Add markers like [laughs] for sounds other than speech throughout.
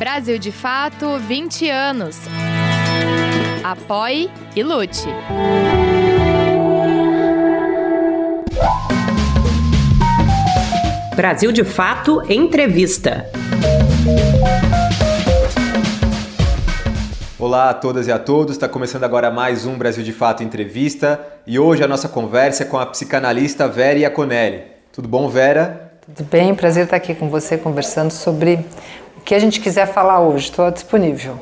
Brasil de Fato 20 anos. Apoie e lute. Brasil de Fato Entrevista. Olá a todas e a todos, está começando agora mais um Brasil de Fato Entrevista e hoje a nossa conversa é com a psicanalista Vera Iaconelli. Tudo bom, Vera? Tudo bem, prazer estar aqui com você conversando sobre o que a gente quiser falar hoje, estou disponível.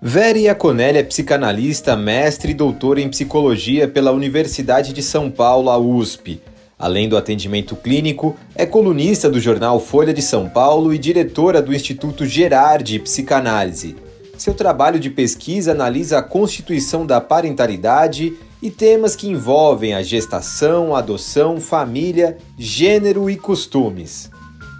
Vera Iaconelli é psicanalista, mestre e doutora em psicologia pela Universidade de São Paulo, a USP. Além do atendimento clínico, é colunista do jornal Folha de São Paulo e diretora do Instituto Gerard Psicanálise. Seu trabalho de pesquisa analisa a constituição da parentalidade e temas que envolvem a gestação, adoção, família, gênero e costumes.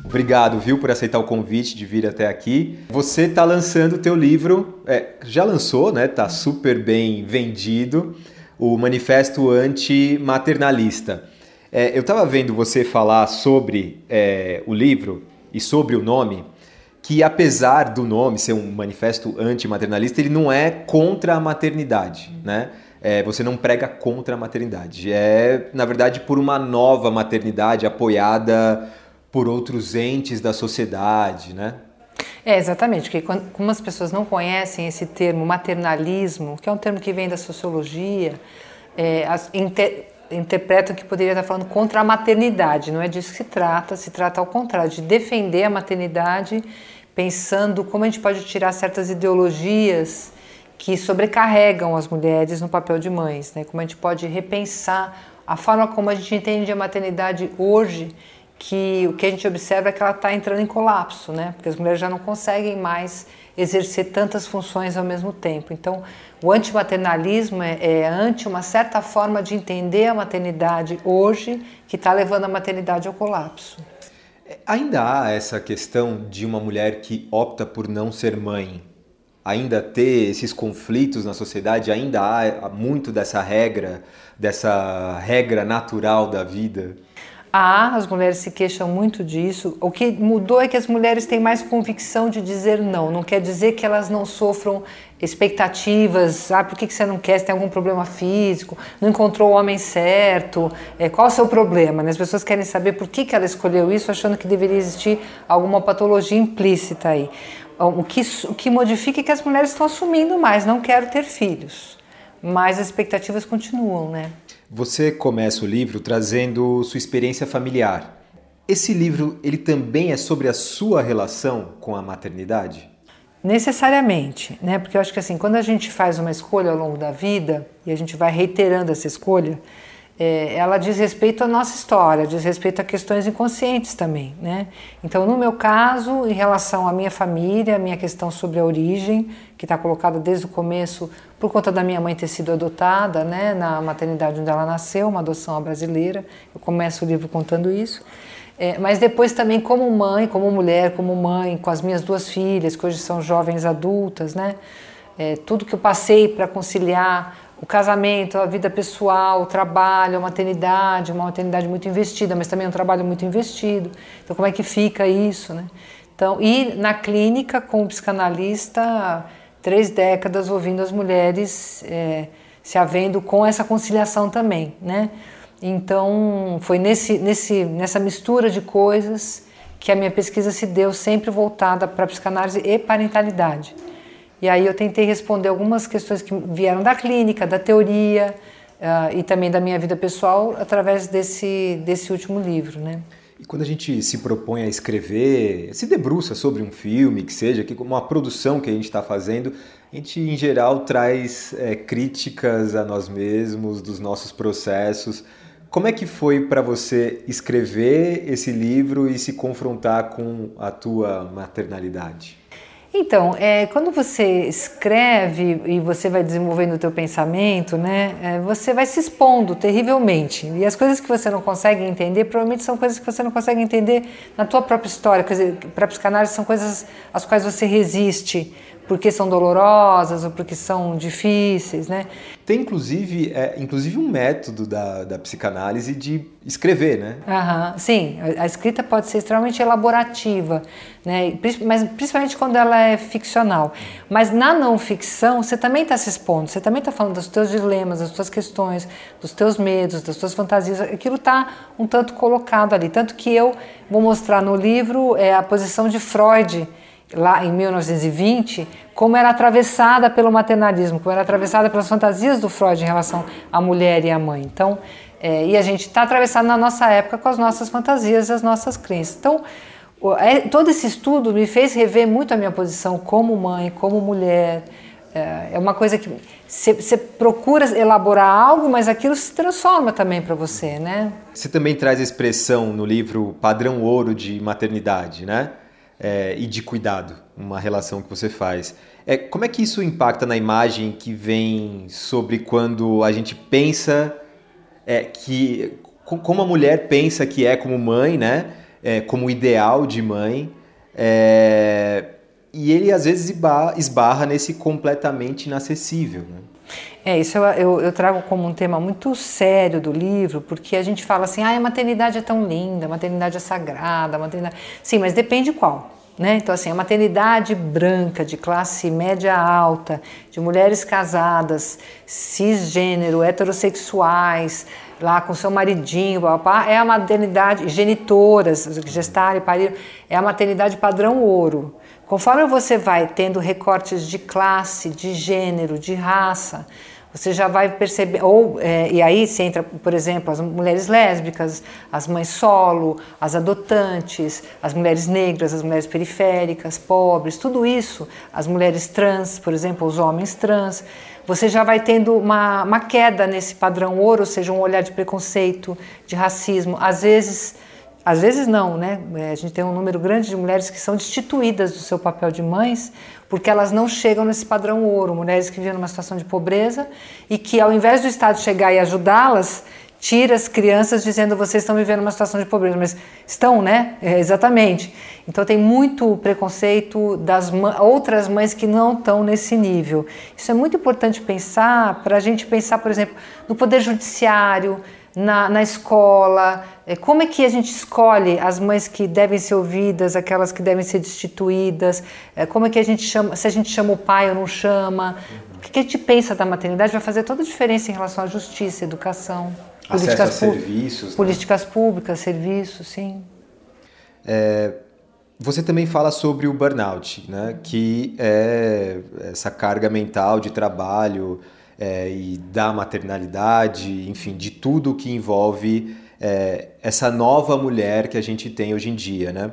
Obrigado, viu, por aceitar o convite de vir até aqui. Você está lançando o teu livro, é, já lançou, né? Tá super bem vendido, o Manifesto Antimaternalista. É, eu estava vendo você falar sobre é, o livro e sobre o nome, que apesar do nome ser um manifesto antimaternalista, ele não é contra a maternidade, né? É, você não prega contra a maternidade. É, na verdade, por uma nova maternidade apoiada por outros entes da sociedade, né? É, exatamente, porque quando, como as pessoas não conhecem esse termo maternalismo, que é um termo que vem da sociologia, é, as, inter, interpretam que poderia estar falando contra a maternidade. Não é disso que se trata, se trata ao contrário, de defender a maternidade, pensando como a gente pode tirar certas ideologias que sobrecarregam as mulheres no papel de mães, né? como a gente pode repensar a forma como a gente entende a maternidade hoje, que o que a gente observa é que ela está entrando em colapso, né? porque as mulheres já não conseguem mais exercer tantas funções ao mesmo tempo. Então, o antimaternalismo é, é ante uma certa forma de entender a maternidade hoje que está levando a maternidade ao colapso. Ainda há essa questão de uma mulher que opta por não ser mãe, ainda ter esses conflitos na sociedade, ainda há muito dessa regra, dessa regra natural da vida. Há, as mulheres se queixam muito disso. O que mudou é que as mulheres têm mais convicção de dizer não. Não quer dizer que elas não sofram expectativas. Ah, por que você não quer? Você tem algum problema físico? Não encontrou o homem certo? É, qual o seu problema? Né? As pessoas querem saber por que, que ela escolheu isso, achando que deveria existir alguma patologia implícita aí. O que, o que modifica é que as mulheres estão assumindo mais. Não quero ter filhos. Mas as expectativas continuam, né? Você começa o livro trazendo sua experiência familiar. Esse livro, ele também é sobre a sua relação com a maternidade? Necessariamente, né? Porque eu acho que assim, quando a gente faz uma escolha ao longo da vida e a gente vai reiterando essa escolha, é, ela diz respeito à nossa história, diz respeito a questões inconscientes também, né? Então, no meu caso, em relação à minha família, a minha questão sobre a origem, que está colocada desde o começo por conta da minha mãe ter sido adotada, né, na maternidade onde ela nasceu, uma adoção brasileira. Eu começo o livro contando isso. É, mas depois também como mãe, como mulher, como mãe, com as minhas duas filhas, que hoje são jovens adultas, né? É, tudo que eu passei para conciliar o casamento, a vida pessoal, o trabalho, a maternidade, uma maternidade muito investida, mas também um trabalho muito investido. Então, como é que fica isso, né? Então, e na clínica, com o psicanalista, três décadas ouvindo as mulheres é, se havendo com essa conciliação também, né? Então, foi nesse, nesse, nessa mistura de coisas que a minha pesquisa se deu sempre voltada para psicanálise e parentalidade. E aí eu tentei responder algumas questões que vieram da clínica, da teoria uh, e também da minha vida pessoal através desse, desse último livro, né? E quando a gente se propõe a escrever, se debruça sobre um filme, que seja, que uma produção que a gente está fazendo, a gente em geral traz é, críticas a nós mesmos, dos nossos processos. Como é que foi para você escrever esse livro e se confrontar com a tua maternalidade? Então, é, quando você escreve e você vai desenvolvendo o teu pensamento, né, é, você vai se expondo terrivelmente. E as coisas que você não consegue entender, provavelmente são coisas que você não consegue entender na tua própria história. Quer dizer, para psicanálise são coisas às quais você resiste, porque são dolorosas ou porque são difíceis, né? Tem inclusive, é, inclusive um método da, da psicanálise de escrever, né? Aham, sim, a escrita pode ser extremamente elaborativa, né? mas principalmente quando ela é ficcional. Mas na não ficção, você também está se expondo, você também está falando dos teus dilemas, das tuas questões, dos teus medos, das tuas fantasias. Aquilo está um tanto colocado ali. Tanto que eu vou mostrar no livro é, a posição de Freud lá em 1920, como era atravessada pelo maternalismo, como era atravessada pelas fantasias do Freud em relação à mulher e à mãe. Então, é, e a gente está atravessado na nossa época com as nossas fantasias e as nossas crenças. Então, é, todo esse estudo me fez rever muito a minha posição como mãe, como mulher. É, é uma coisa que você procura elaborar algo, mas aquilo se transforma também para você, né? Você também traz a expressão no livro padrão ouro de maternidade, né? É, e de cuidado, uma relação que você faz. É, como é que isso impacta na imagem que vem sobre quando a gente pensa é, que. Como a mulher pensa que é como mãe, né? É, como ideal de mãe. É, e ele às vezes esbarra nesse completamente inacessível. Né? É, isso eu, eu, eu, trago como um tema muito sério do livro, porque a gente fala assim, ah, a maternidade é tão linda, a maternidade é sagrada, a maternidade... Sim, mas depende qual. Né? Então, assim, a maternidade branca, de classe média alta, de mulheres casadas, cisgênero, heterossexuais, lá com seu maridinho, papá, é a maternidade, genitoras, gestar e parir, é a maternidade padrão ouro. Conforme você vai tendo recortes de classe, de gênero, de raça, você já vai perceber, ou é, e aí se entra, por exemplo, as mulheres lésbicas, as mães solo, as adotantes, as mulheres negras, as mulheres periféricas, pobres, tudo isso, as mulheres trans, por exemplo, os homens trans, você já vai tendo uma, uma queda nesse padrão ouro, ou seja, um olhar de preconceito, de racismo, às vezes às vezes não, né? É, a gente tem um número grande de mulheres que são destituídas do seu papel de mães porque elas não chegam nesse padrão ouro. Mulheres que vivem numa situação de pobreza e que, ao invés do Estado chegar e ajudá-las, tira as crianças dizendo vocês estão vivendo uma situação de pobreza, mas estão, né? É, exatamente. Então tem muito preconceito das outras mães que não estão nesse nível. Isso é muito importante pensar para a gente pensar, por exemplo, no poder judiciário, na, na escola? É, como é que a gente escolhe as mães que devem ser ouvidas, aquelas que devem ser destituídas? É, como é que a gente chama, se a gente chama o pai ou não chama? O que a gente pensa da maternidade vai fazer toda a diferença em relação à justiça, educação, Acesso políticas, serviços, né? políticas públicas, serviços, sim. É, você também fala sobre o burnout, né? que é essa carga mental de trabalho, é, e da maternalidade, enfim, de tudo que envolve é, essa nova mulher que a gente tem hoje em dia, né?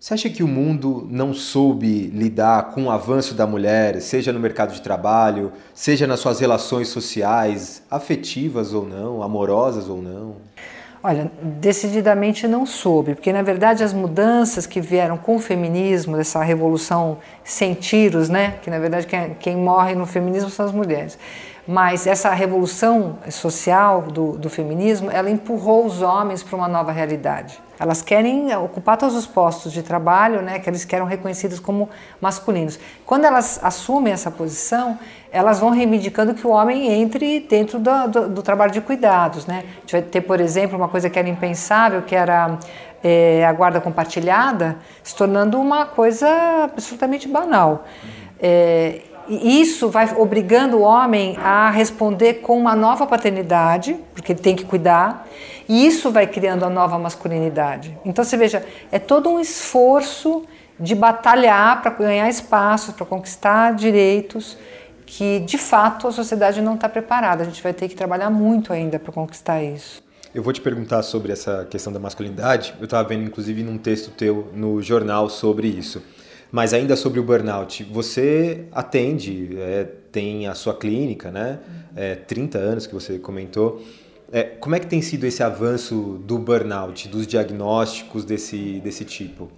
Você acha que o mundo não soube lidar com o avanço da mulher, seja no mercado de trabalho, seja nas suas relações sociais, afetivas ou não, amorosas ou não? Olha, decididamente não soube, porque na verdade as mudanças que vieram com o feminismo, dessa revolução sem tiros, né? Que na verdade quem, quem morre no feminismo são as mulheres. Mas essa revolução social do, do feminismo, ela empurrou os homens para uma nova realidade. Elas querem ocupar todos os postos de trabalho, né, que eles querem reconhecidos como masculinos. Quando elas assumem essa posição, elas vão reivindicando que o homem entre dentro do, do, do trabalho de cuidados. Né? A gente vai ter, por exemplo, uma coisa que era impensável, que era é, a guarda compartilhada, se tornando uma coisa absolutamente banal. É, e isso vai obrigando o homem a responder com uma nova paternidade, porque ele tem que cuidar, e isso vai criando a nova masculinidade. Então você veja, é todo um esforço de batalhar para ganhar espaço, para conquistar direitos que de fato a sociedade não está preparada. A gente vai ter que trabalhar muito ainda para conquistar isso. Eu vou te perguntar sobre essa questão da masculinidade. Eu estava vendo, inclusive, num texto teu no jornal sobre isso. Mas ainda sobre o burnout, você atende, é, tem a sua clínica, né? É, 30 anos que você comentou. É, como é que tem sido esse avanço do burnout, dos diagnósticos desse, desse tipo?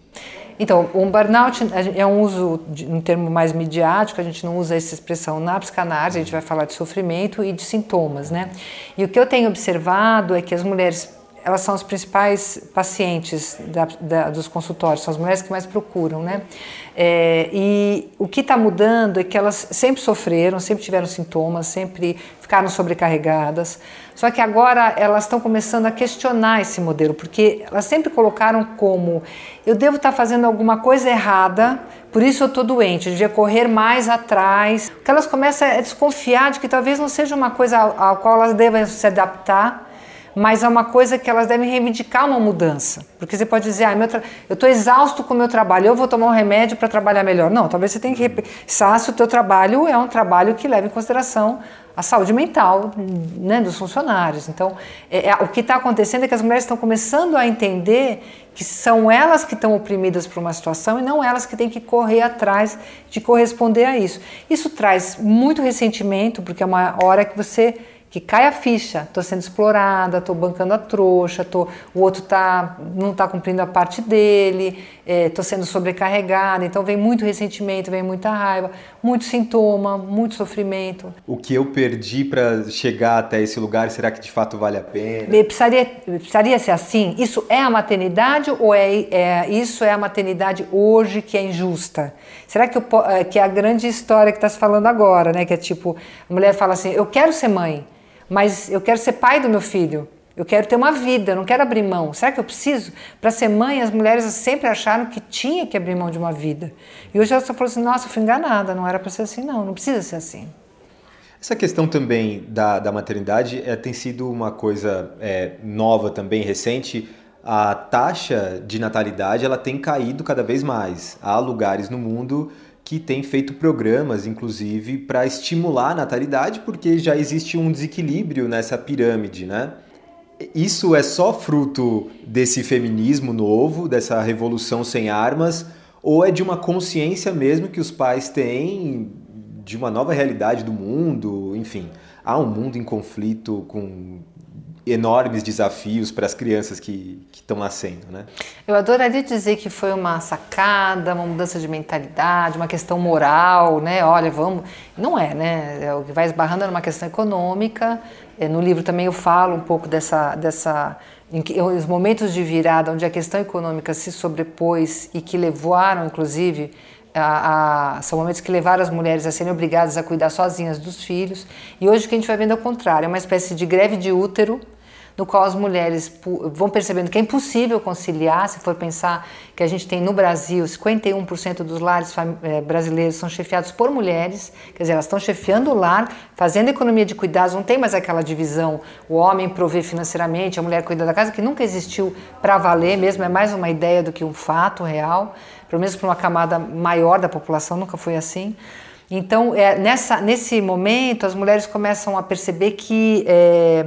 Então, o burnout é um uso, de, um termo mais midiático, a gente não usa essa expressão na psicanálise, a gente vai falar de sofrimento e de sintomas, né? E o que eu tenho observado é que as mulheres elas são as principais pacientes da, da, dos consultórios, são as mulheres que mais procuram, né? É, e o que está mudando é que elas sempre sofreram, sempre tiveram sintomas, sempre ficaram sobrecarregadas. Só que agora elas estão começando a questionar esse modelo, porque elas sempre colocaram como eu devo estar tá fazendo alguma coisa errada, por isso eu estou doente, eu devia correr mais atrás. Que elas começam a desconfiar de que talvez não seja uma coisa à qual elas devem se adaptar mas é uma coisa que elas devem reivindicar uma mudança. Porque você pode dizer, ah, meu eu estou exausto com o meu trabalho, eu vou tomar um remédio para trabalhar melhor. Não, talvez você tenha que pensar se o teu trabalho é um trabalho que leva em consideração a saúde mental né, dos funcionários. Então, é, é, o que está acontecendo é que as mulheres estão começando a entender que são elas que estão oprimidas por uma situação e não elas que têm que correr atrás de corresponder a isso. Isso traz muito ressentimento, porque é uma hora que você que cai a ficha, estou sendo explorada, estou bancando a trouxa, tô, o outro tá, não está cumprindo a parte dele, estou é, sendo sobrecarregada, então vem muito ressentimento, vem muita raiva, muito sintoma, muito sofrimento. O que eu perdi para chegar até esse lugar, será que de fato vale a pena? Precisaria, precisaria ser assim? Isso é a maternidade ou é, é isso é a maternidade hoje que é injusta? Será que, eu, é, que é a grande história que está se falando agora, né? Que é tipo, a mulher fala assim, eu quero ser mãe, mas eu quero ser pai do meu filho. Eu quero ter uma vida, não quero abrir mão. Será que eu preciso? Para ser mãe, as mulheres sempre acharam que tinha que abrir mão de uma vida. E hoje elas só falam assim: nossa, eu fui enganada, não era para ser assim, não, não precisa ser assim. Essa questão também da, da maternidade é, tem sido uma coisa é, nova também, recente. A taxa de natalidade ela tem caído cada vez mais. Há lugares no mundo que tem feito programas, inclusive, para estimular a natalidade, porque já existe um desequilíbrio nessa pirâmide, né? Isso é só fruto desse feminismo novo, dessa revolução sem armas, ou é de uma consciência mesmo que os pais têm de uma nova realidade do mundo? Enfim, há um mundo em conflito com enormes desafios para as crianças que estão nascendo, né? Eu adoraria dizer que foi uma sacada, uma mudança de mentalidade, uma questão moral, né? Olha, vamos... Não é, né? É, o que vai esbarrando é uma questão econômica. É, no livro também eu falo um pouco dessa... dessa que, os momentos de virada onde a questão econômica se sobrepôs e que levaram, inclusive, a, a, são momentos que levaram as mulheres a serem obrigadas a cuidar sozinhas dos filhos. E hoje o que a gente vai vendo é o contrário, é uma espécie de greve de útero no qual as mulheres vão percebendo que é impossível conciliar, se for pensar que a gente tem no Brasil 51% dos lares eh, brasileiros são chefiados por mulheres, quer dizer, elas estão chefiando o lar, fazendo economia de cuidados, não tem mais aquela divisão, o homem provê financeiramente, a mulher cuida da casa, que nunca existiu para valer mesmo, é mais uma ideia do que um fato real, pelo menos para uma camada maior da população, nunca foi assim. Então, é, nessa, nesse momento, as mulheres começam a perceber que é,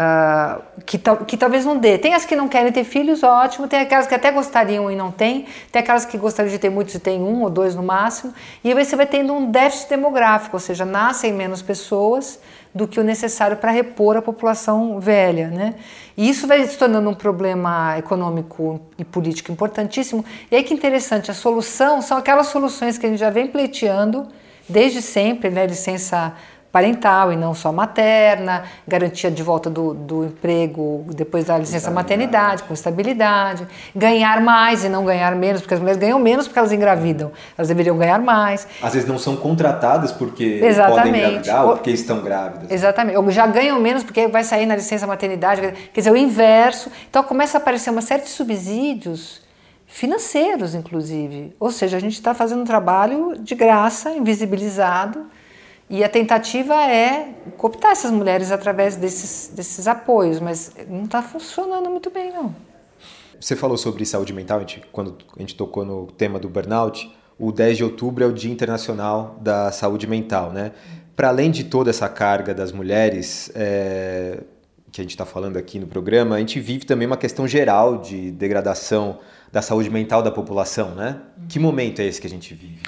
Uh, que, que, talvez não dê. Tem as que não querem ter filhos, ótimo. Tem aquelas que até gostariam e não têm. Tem aquelas que gostariam de ter muitos e tem um ou dois no máximo. E aí você vai tendo um déficit demográfico, ou seja, nascem menos pessoas do que o necessário para repor a população velha. Né? E isso vai se tornando um problema econômico e político importantíssimo. E aí que interessante, a solução são aquelas soluções que a gente já vem pleiteando desde sempre, né? licença parental e não só materna, garantia de volta do, do emprego depois da licença maternidade, com estabilidade, ganhar mais e não ganhar menos, porque as mulheres ganham menos porque elas engravidam, elas deveriam ganhar mais. Às vezes não são contratadas porque Exatamente. podem engravidar ou porque estão grávidas. Exatamente, ou já ganham menos porque vai sair na licença maternidade, quer dizer, o inverso. Então começa a aparecer uma série de subsídios financeiros, inclusive. Ou seja, a gente está fazendo um trabalho de graça, invisibilizado, e a tentativa é cooptar essas mulheres através desses, desses apoios, mas não está funcionando muito bem, não. Você falou sobre saúde mental, a gente, quando a gente tocou no tema do burnout, o 10 de outubro é o Dia Internacional da Saúde Mental, né? Para além de toda essa carga das mulheres é, que a gente está falando aqui no programa, a gente vive também uma questão geral de degradação da saúde mental da população, né? Que momento é esse que a gente vive?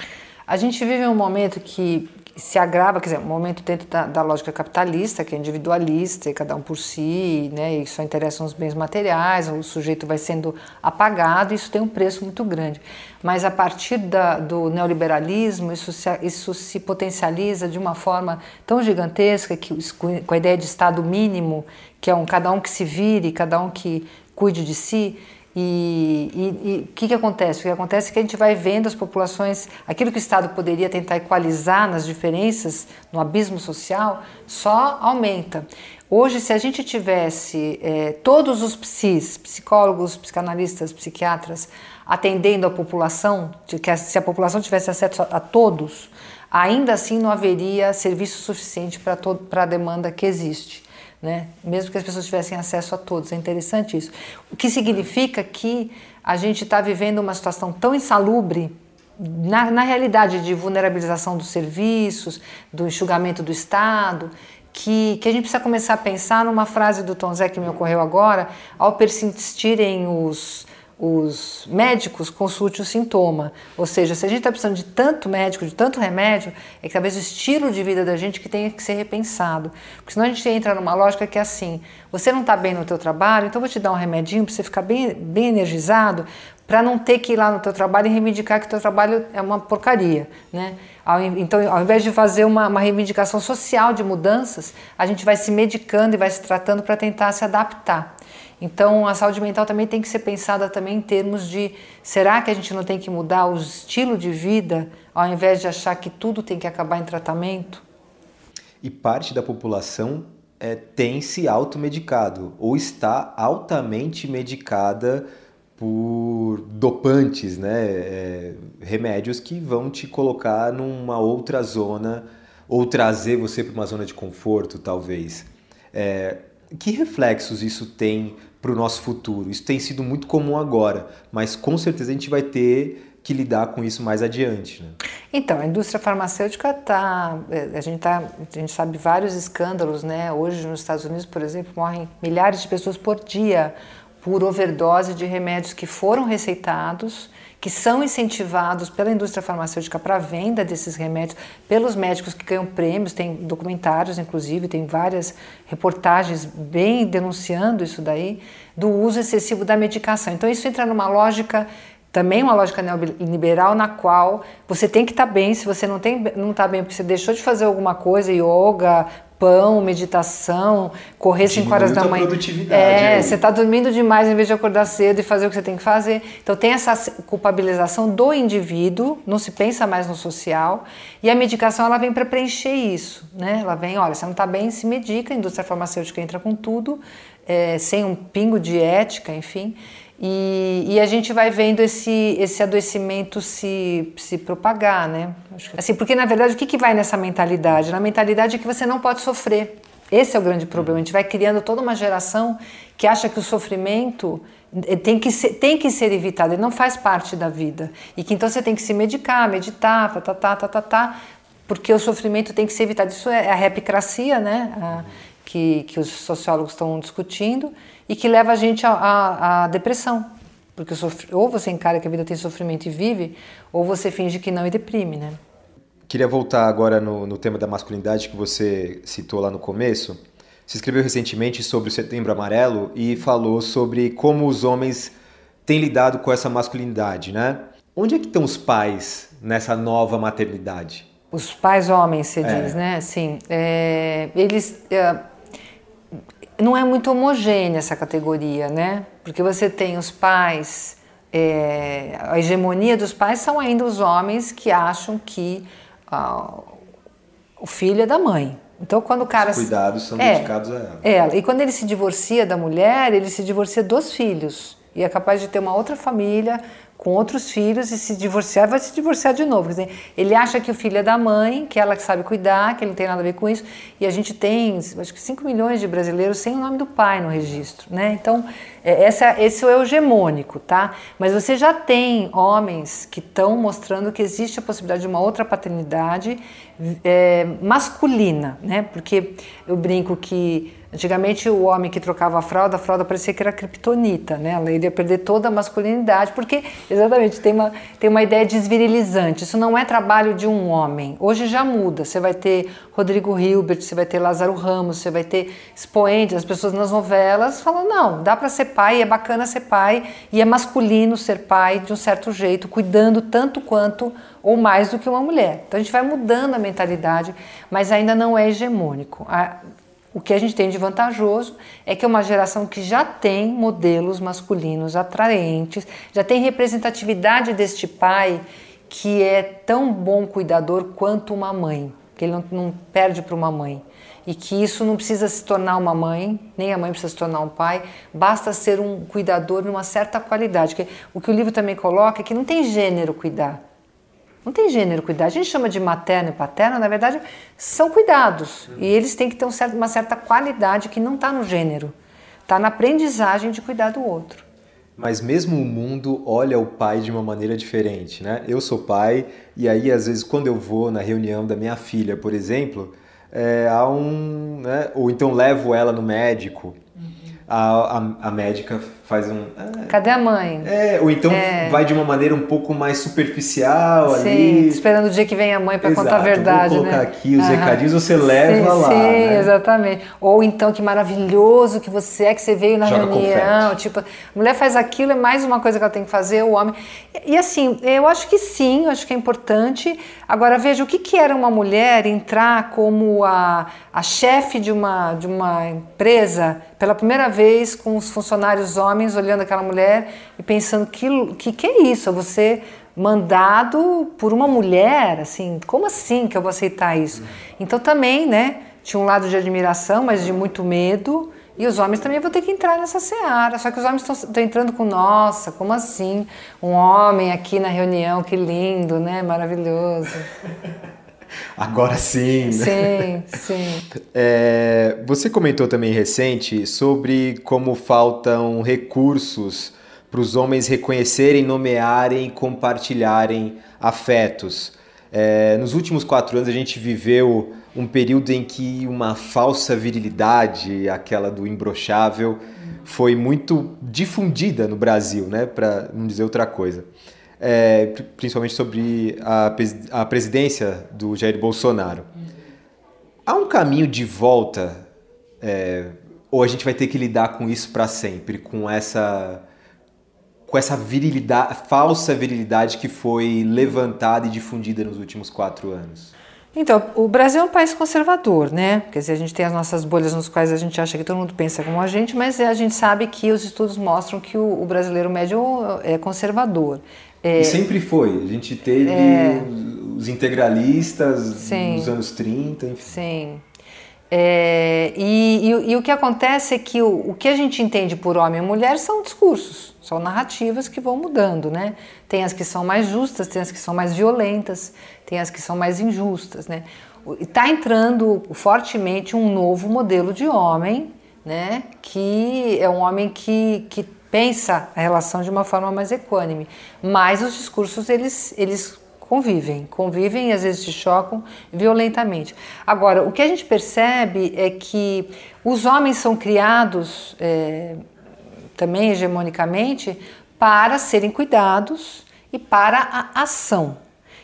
A gente vive um momento que se agrava, quer dizer, um momento dentro da, da, lógica capitalista, que é individualista, e cada um por si, né, e só interessam os bens materiais, o sujeito vai sendo apagado, isso tem um preço muito grande. Mas a partir da, do neoliberalismo, isso se, isso se potencializa de uma forma tão gigantesca, que, com a ideia de Estado mínimo, que é um cada um que se vire, cada um que cuide de si, e o que, que acontece? O que acontece é que a gente vai vendo as populações, aquilo que o Estado poderia tentar equalizar nas diferenças, no abismo social, só aumenta. Hoje, se a gente tivesse é, todos os psis, psicólogos, psicanalistas, psiquiatras, atendendo a população, se a população tivesse acesso a, a todos, ainda assim não haveria serviço suficiente para a demanda que existe né? mesmo que as pessoas tivessem acesso a todos. É interessante isso. O que significa que a gente está vivendo uma situação tão insalubre na, na, realidade de vulnerabilização dos serviços, do enxugamento do Estado, que, que a gente precisa começar a pensar numa frase do Tom Zé que me ocorreu agora, ao persistirem os os médicos consulte o sintoma. Ou seja, se a gente está precisando de tanto médico, de tanto remédio, é que talvez o estilo de vida da gente que tenha que ser repensado. Porque senão a gente entra numa lógica que é assim, você não está bem no teu trabalho, então vou te dar um remedinho para você ficar bem, bem energizado, para não ter que ir lá no teu trabalho e reivindicar que o teu trabalho é uma porcaria, né? Então, ao invés de fazer uma, uma reivindicação social de mudanças, a gente vai se medicando e vai se tratando para tentar se adaptar. Então, a saúde mental também tem que ser pensada também em termos de será que a gente não tem que mudar o estilo de vida ao invés de achar que tudo tem que acabar em tratamento? E parte da população é, tem se automedicado ou está altamente medicada por dopantes, né? É, remédios que vão te colocar numa outra zona ou trazer você para uma zona de conforto, talvez. É, que reflexos isso tem para o nosso futuro. Isso tem sido muito comum agora, mas com certeza a gente vai ter que lidar com isso mais adiante. Né? Então, a indústria farmacêutica está. É, a, gente tá, a gente sabe vários escândalos, né? Hoje nos Estados Unidos, por exemplo, morrem milhares de pessoas por dia por overdose de remédios que foram receitados que são incentivados pela indústria farmacêutica para a venda desses remédios, pelos médicos que ganham prêmios, tem documentários, inclusive, tem várias reportagens bem denunciando isso daí, do uso excessivo da medicação. Então, isso entra numa lógica também uma lógica neoliberal na qual você tem que estar tá bem, se você não não está bem porque você deixou de fazer alguma coisa, yoga, pão, meditação, correr 5 horas da manhã. É, aí. você está dormindo demais em vez de acordar cedo e fazer o que você tem que fazer. Então tem essa culpabilização do indivíduo, não se pensa mais no social, e a medicação ela vem para preencher isso, né? Ela vem, olha, você não está bem, se medica, a indústria farmacêutica entra com tudo, é, sem um pingo de ética, enfim. E, e, a gente vai vendo esse, esse adoecimento se, se propagar, né? Assim, porque na verdade o que, que vai nessa mentalidade? Na mentalidade é que você não pode sofrer. Esse é o grande problema. A gente vai criando toda uma geração que acha que o sofrimento eh, tem que ser, tem que ser evitado, ele não faz parte da vida. E que então você tem que se medicar, meditar, tá, tá, tá, tá, tá, tá porque o sofrimento tem que ser evitado. Isso é a repicracia, né? A, que, que os sociólogos estão discutindo e que leva a gente à depressão. Porque ou você encara que a vida tem sofrimento e vive, ou você finge que não e deprime, né? Queria voltar agora no, no tema da masculinidade que você citou lá no começo. Você escreveu recentemente sobre o Setembro Amarelo e falou sobre como os homens têm lidado com essa masculinidade, né? Onde é que estão os pais nessa nova maternidade? Os pais homens, você é. diz, né? Sim. É, eles... É, não é muito homogênea essa categoria, né? Porque você tem os pais, é, a hegemonia dos pais são ainda os homens que acham que ah, o filho é da mãe. Então, quando o cara. Os cuidados são é, dedicados a ela. ela. E quando ele se divorcia da mulher, ele se divorcia dos filhos. E é capaz de ter uma outra família com outros filhos e se divorciar, vai se divorciar de novo. Quer dizer, ele acha que o filho é da mãe, que ela sabe cuidar, que ele não tem nada a ver com isso. E a gente tem, acho que 5 milhões de brasileiros sem o nome do pai no registro, né? Então, é, essa, esse é o hegemônico, tá? Mas você já tem homens que estão mostrando que existe a possibilidade de uma outra paternidade é, masculina, né? Porque eu brinco que Antigamente, o homem que trocava a fralda, a fralda parecia que era criptonita, né? Ele ia perder toda a masculinidade, porque Exatamente, tem uma, tem uma ideia desvirilizante. Isso não é trabalho de um homem. Hoje já muda. Você vai ter Rodrigo Hilbert, você vai ter Lázaro Ramos, você vai ter expoentes, as pessoas nas novelas falam: não, dá para ser pai, é bacana ser pai, e é masculino ser pai de um certo jeito, cuidando tanto quanto ou mais do que uma mulher. Então a gente vai mudando a mentalidade, mas ainda não é hegemônico. O que a gente tem de vantajoso é que é uma geração que já tem modelos masculinos atraentes, já tem representatividade deste pai que é tão bom cuidador quanto uma mãe, que ele não, não perde para uma mãe. E que isso não precisa se tornar uma mãe, nem a mãe precisa se tornar um pai, basta ser um cuidador numa certa qualidade. O que o livro também coloca é que não tem gênero cuidar. Não tem gênero cuidar. A gente chama de materno e paterno, na verdade, são cuidados. E eles têm que ter um certo, uma certa qualidade que não está no gênero. Está na aprendizagem de cuidar do outro. Mas mesmo o mundo olha o pai de uma maneira diferente, né? Eu sou pai e aí às vezes quando eu vou na reunião da minha filha, por exemplo, é, há um, né? ou então levo ela no médico, uhum. a, a, a médica faz um. Ah, Cadê a mãe? É, ou então é. vai de uma maneira um pouco mais superficial sim, ali. esperando o dia que vem a mãe para contar a verdade. Vou colocar né? aqui os recadinhos, você leva sim, lá. Sim, né? exatamente. Ou então que maravilhoso que você é, que você veio na Joga reunião. Confete. Tipo, a mulher faz aquilo, é mais uma coisa que ela tem que fazer, o homem. E, e assim, eu acho que sim, eu acho que é importante. Agora veja, o que, que era uma mulher entrar como a, a chefe de uma, de uma empresa pela primeira vez com os funcionários homens olhando aquela mulher e pensando que que, que é isso? Você mandado por uma mulher, assim, como assim que eu vou aceitar isso? Então também, né, tinha um lado de admiração, mas de muito medo. E os homens também vão ter que entrar nessa seara. Só que os homens estão entrando com, nossa, como assim? Um homem aqui na reunião, que lindo, né? Maravilhoso. [laughs] Agora sim. Sim, sim. É, você comentou também recente sobre como faltam recursos para os homens reconhecerem, nomearem, compartilharem afetos. É, nos últimos quatro anos a gente viveu um período em que uma falsa virilidade, aquela do imbrochável, foi muito difundida no Brasil, né? Para não dizer outra coisa é, principalmente sobre a, a presidência do Jair Bolsonaro. Há um caminho de volta, é, ou a gente vai ter que lidar com isso para sempre, com essa com essa virilidade, falsa virilidade que foi levantada e difundida nos últimos quatro anos? Então, o Brasil é um país conservador, né? Quer dizer, a gente tem as nossas bolhas nos quais a gente acha que todo mundo pensa como a gente, mas a gente sabe que os estudos mostram que o, brasileiro médio é conservador. É, e sempre foi. A gente teve é, os integralistas sim, nos anos 30, enfim. Sim. É, e, e, e, o que acontece é que o, o, que a gente entende por homem e mulher são discursos, são narrativas que vão mudando, né? Tem as que são mais justas, tem as que são mais violentas, tem as que são mais injustas, né? Está entrando fortemente um novo modelo de homem, né? Que é um homem que, que pensa a relação de uma forma mais equânime. Mas os discursos eles, eles convivem, convivem e às vezes se chocam violentamente. Agora, o que a gente percebe é que os homens são criados é, também hegemonicamente para serem cuidados e para a ação.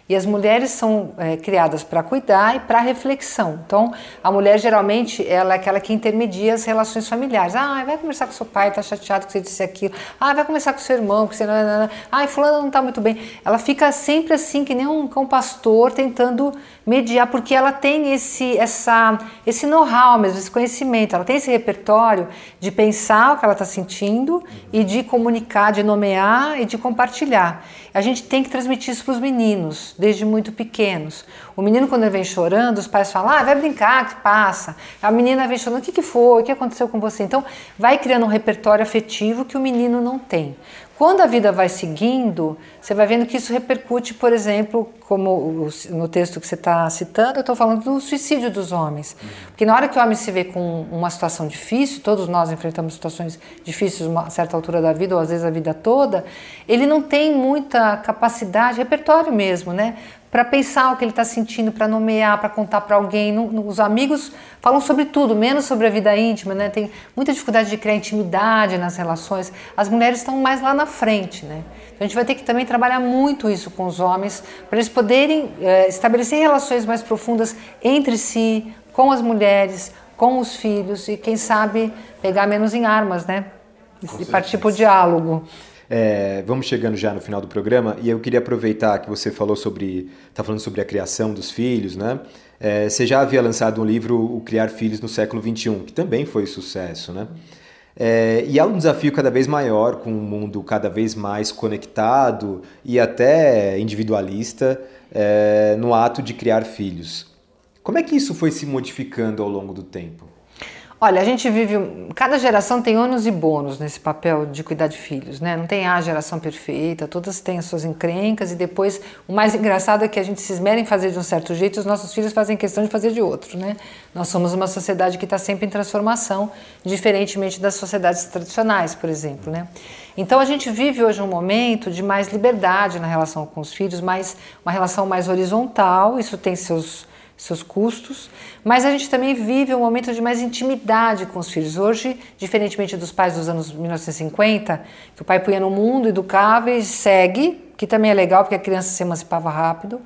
E as mulheres são é, criadas para cuidar e para reflexão. Então, a mulher geralmente ela é aquela que intermedia as relações familiares. Ah, vai conversar com seu pai, tá chateado que você disse aquilo. Ah, vai conversar com seu irmão, que você não. Ah, fulano não está muito bem. Ela fica sempre assim que nem um cão pastor tentando mediar, porque ela tem esse essa esse know-how mesmo, esse conhecimento. Ela tem esse repertório de pensar o que ela está sentindo e de comunicar, de nomear e de compartilhar. A gente tem que transmitir isso para os meninos desde muito pequenos. O menino, quando ele vem chorando, os pais falam: ah, vai brincar, que passa. A menina vem chorando: o que, que foi? O que aconteceu com você? Então, vai criando um repertório afetivo que o menino não tem. Quando a vida vai seguindo, você vai vendo que isso repercute, por exemplo, como no texto que você está citando, eu estou falando do suicídio dos homens. Porque na hora que o homem se vê com uma situação difícil, todos nós enfrentamos situações difíceis a certa altura da vida, ou às vezes a vida toda, ele não tem muita capacidade, repertório mesmo, né? Para pensar o que ele está sentindo, para nomear, para contar para alguém. os amigos falam sobre tudo, menos sobre a vida íntima, né? Tem muita dificuldade de criar intimidade nas relações. As mulheres estão mais lá na frente, né? Então a gente vai ter que também trabalhar muito isso com os homens para eles poderem é, estabelecer relações mais profundas entre si, com as mulheres, com os filhos e quem sabe pegar menos em armas, né? E partir para o diálogo. É, vamos chegando já no final do programa e eu queria aproveitar que você falou sobre, está falando sobre a criação dos filhos, né? É, você já havia lançado um livro, O Criar Filhos no Século XXI, que também foi sucesso, né? É, e há um desafio cada vez maior, com um mundo cada vez mais conectado e até individualista é, no ato de criar filhos. Como é que isso foi se modificando ao longo do tempo? Olha, a gente vive. Cada geração tem ônus e bônus nesse papel de cuidar de filhos, né? Não tem a geração perfeita, todas têm as suas encrencas e depois o mais engraçado é que a gente se esmera em fazer de um certo jeito e os nossos filhos fazem questão de fazer de outro, né? Nós somos uma sociedade que está sempre em transformação, diferentemente das sociedades tradicionais, por exemplo, né? Então a gente vive hoje um momento de mais liberdade na relação com os filhos, mais, uma relação mais horizontal, isso tem seus seus custos, mas a gente também vive um momento de mais intimidade com os filhos. Hoje, diferentemente dos pais dos anos 1950, que o pai punha no mundo, educava e segue, que também é legal porque a criança se emancipava rápido.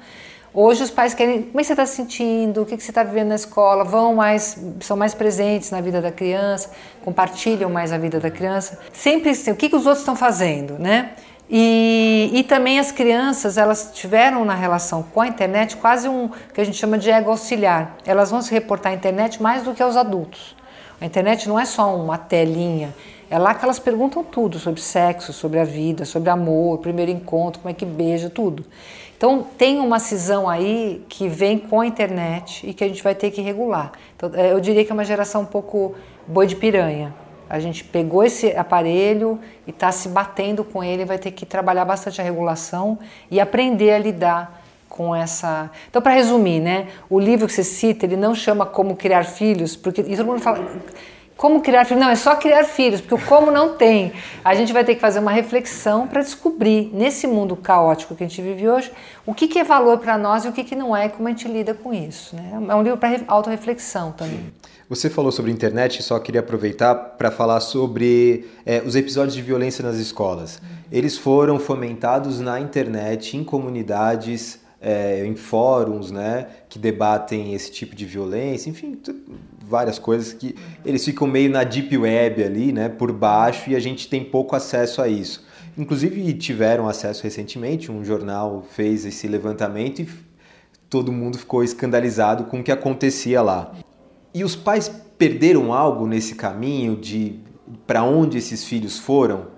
Hoje os pais querem, como é que você está se sentindo, o que, que você está vivendo na escola, vão mais, são mais presentes na vida da criança, compartilham mais a vida da criança. Sempre assim, o que, que os outros estão fazendo, né? E, e também as crianças, elas tiveram na relação com a internet quase um que a gente chama de ego auxiliar. Elas vão se reportar à internet mais do que aos adultos. A internet não é só uma telinha, é lá que elas perguntam tudo sobre sexo, sobre a vida, sobre amor, primeiro encontro, como é que beija, tudo. Então tem uma cisão aí que vem com a internet e que a gente vai ter que regular. Então, é, eu diria que é uma geração um pouco boi de piranha. A gente pegou esse aparelho e está se batendo com ele, vai ter que trabalhar bastante a regulação e aprender a lidar com essa. Então, para resumir, né, o livro que você cita, ele não chama Como Criar Filhos, porque e todo mundo fala como criar filhos? Não, é só criar filhos, porque o como não tem. A gente vai ter que fazer uma reflexão para descobrir, nesse mundo caótico que a gente vive hoje, o que, que é valor para nós e o que, que não é e como a gente lida com isso. Né? É um livro para autorreflexão também. Você falou sobre internet, só queria aproveitar para falar sobre é, os episódios de violência nas escolas. Eles foram fomentados na internet, em comunidades, é, em fóruns, né, que debatem esse tipo de violência, enfim, várias coisas que eles ficam meio na deep web ali, né, por baixo, e a gente tem pouco acesso a isso. Inclusive tiveram acesso recentemente, um jornal fez esse levantamento e todo mundo ficou escandalizado com o que acontecia lá. E os pais perderam algo nesse caminho de para onde esses filhos foram?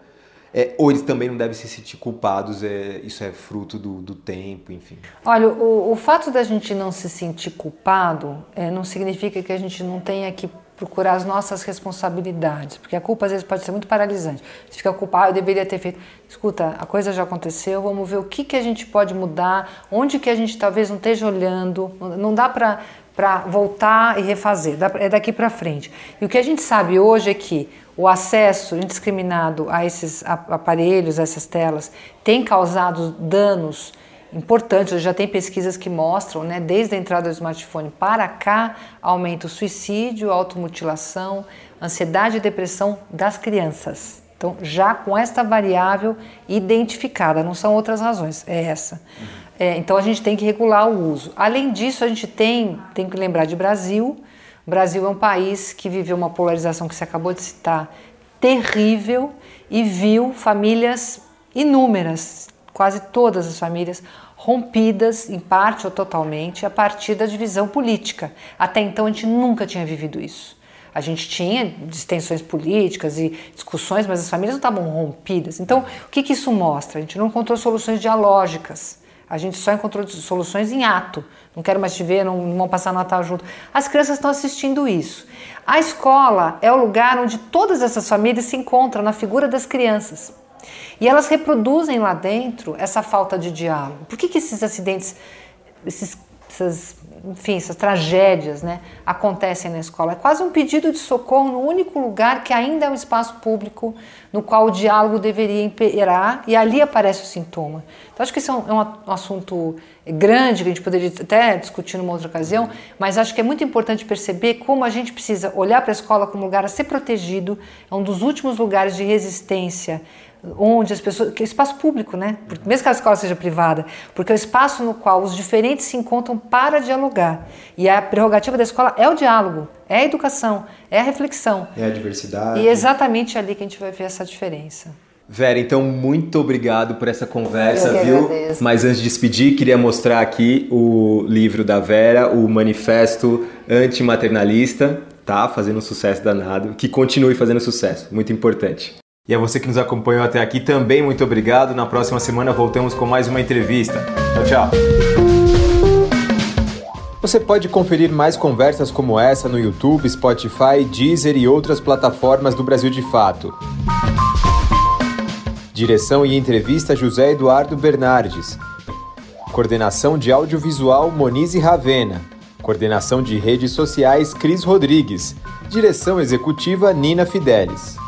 É, ou eles também não devem se sentir culpados, é, isso é fruto do, do tempo, enfim. Olha, o, o, fato da gente não se sentir culpado é, não significa que a gente não tenha que procurar as nossas responsabilidades, porque a culpa às vezes pode ser muito paralisante. Você fica culpado, eu deveria ter feito. Escuta, a coisa já aconteceu, vamos ver o que, que a gente pode mudar, onde que a gente talvez não esteja olhando. Não dá para para voltar e refazer, é daqui para frente. E o que a gente sabe hoje é que o acesso indiscriminado a esses aparelhos, a essas telas, tem causado danos importantes. Já tem pesquisas que mostram, né, desde a entrada do smartphone para cá, aumenta o suicídio, automutilação, ansiedade e depressão das crianças. Então, já com esta variável identificada, não são outras razões, é essa. Uhum. É, então a gente tem que regular o uso. Além disso, a gente tem, tem que lembrar de Brasil. O Brasil é um país que viveu uma polarização que você acabou de citar terrível e viu famílias inúmeras, quase todas as famílias rompidas, em parte ou totalmente, a partir da divisão política. Até então a gente nunca tinha vivido isso. A gente tinha distensões políticas e discussões, mas as famílias não estavam rompidas. Então, o que, que isso mostra? A gente não encontrou soluções dialógicas. A gente só encontrou soluções em ato. Não quero mais te ver, não vão passar Natal junto. As crianças estão assistindo isso. A escola é o lugar onde todas essas famílias se encontram na figura das crianças. E elas reproduzem lá dentro essa falta de diálogo. Por que, que esses acidentes, esses essas enfim, essas tragédias né, acontecem na escola. É quase um pedido de socorro no único lugar que ainda é um espaço público no qual o diálogo deveria imperar e ali aparece o sintoma. Então, acho que isso é um, é um assunto grande que a gente poderia até discutir numa outra ocasião, mas acho que é muito importante perceber como a gente precisa olhar para a escola como lugar a ser protegido, é um dos últimos lugares de resistência onde as pessoas, que é espaço público, né? Mesmo que a escola seja privada, porque é o espaço no qual os diferentes se encontram para dialogar. E a prerrogativa da escola é o diálogo, é a educação, é a reflexão. É a diversidade. E é exatamente ali que a gente vai ver essa diferença. Vera, então muito obrigado por essa conversa, Eu viu? Agradeço. Mas antes de despedir, queria mostrar aqui o livro da Vera, o Manifesto Antimaternalista, tá? Fazendo um sucesso danado, que continue fazendo sucesso, muito importante. E a você que nos acompanhou até aqui também, muito obrigado. Na próxima semana voltamos com mais uma entrevista. Tchau, tchau. Você pode conferir mais conversas como essa no YouTube, Spotify, Deezer e outras plataformas do Brasil de Fato. Direção e entrevista José Eduardo Bernardes. Coordenação de audiovisual Monize Ravena. Coordenação de redes sociais Cris Rodrigues. Direção executiva Nina Fidelis.